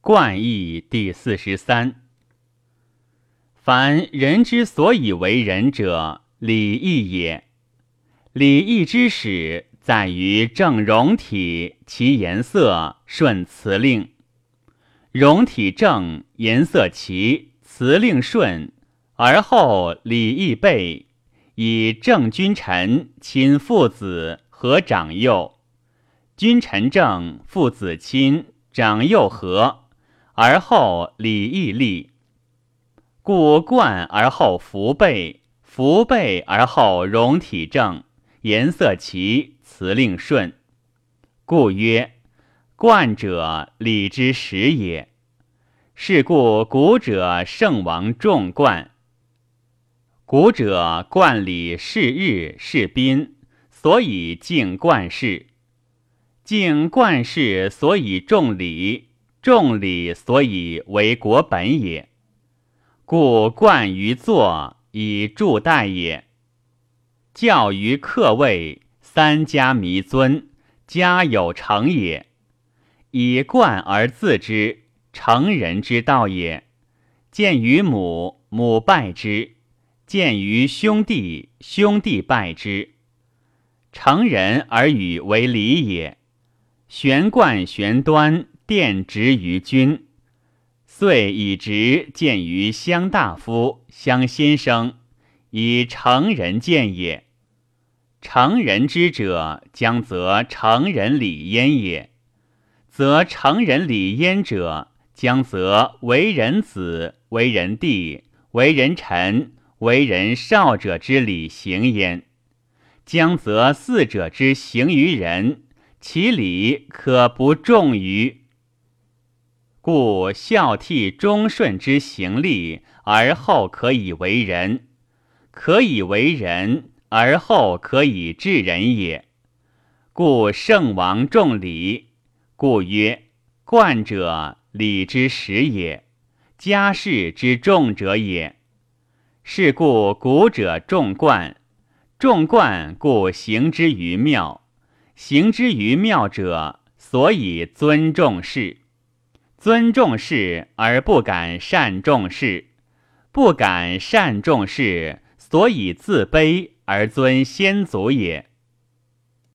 冠义第四十三。凡人之所以为人者，礼义也。礼义之始，在于正容体，其颜色顺辞令。容体正，颜色齐，辞令顺，而后礼义备，以正君臣，亲父子，和长幼。君臣正，父子亲，长幼和，而后礼义立。故冠而后服备，服备而后容体正，颜色齐，辞令顺。故曰：冠者，礼之始也。是故古者圣王重冠。古者冠礼是日是宾，所以敬冠事。敬冠事，所以重礼；重礼，所以为国本也。故冠于坐，以助代也。教于客位，三家弥尊，家有成也。以冠而自之，成人之道也。见于母，母拜之；见于兄弟，兄弟拜之。成人而与为礼也。玄冠玄端，殿职于君，遂以职见于乡大夫、乡先生，以成人见也。成人之者，将则成人礼焉也；则成人礼焉者，将则为人子、为人弟、为人臣、为人少者之礼行焉；将则四者之行于人。其礼可不重于，故孝悌忠顺之行立，而后可以为人；可以为人，而后可以治人也。故圣王重礼，故曰：冠者，礼之始也；家事之重者也。是故古者重冠，重冠故行之于庙。行之于妙者，所以尊重事；尊重事而不敢善重事，不敢善重事，所以自卑而尊先祖也。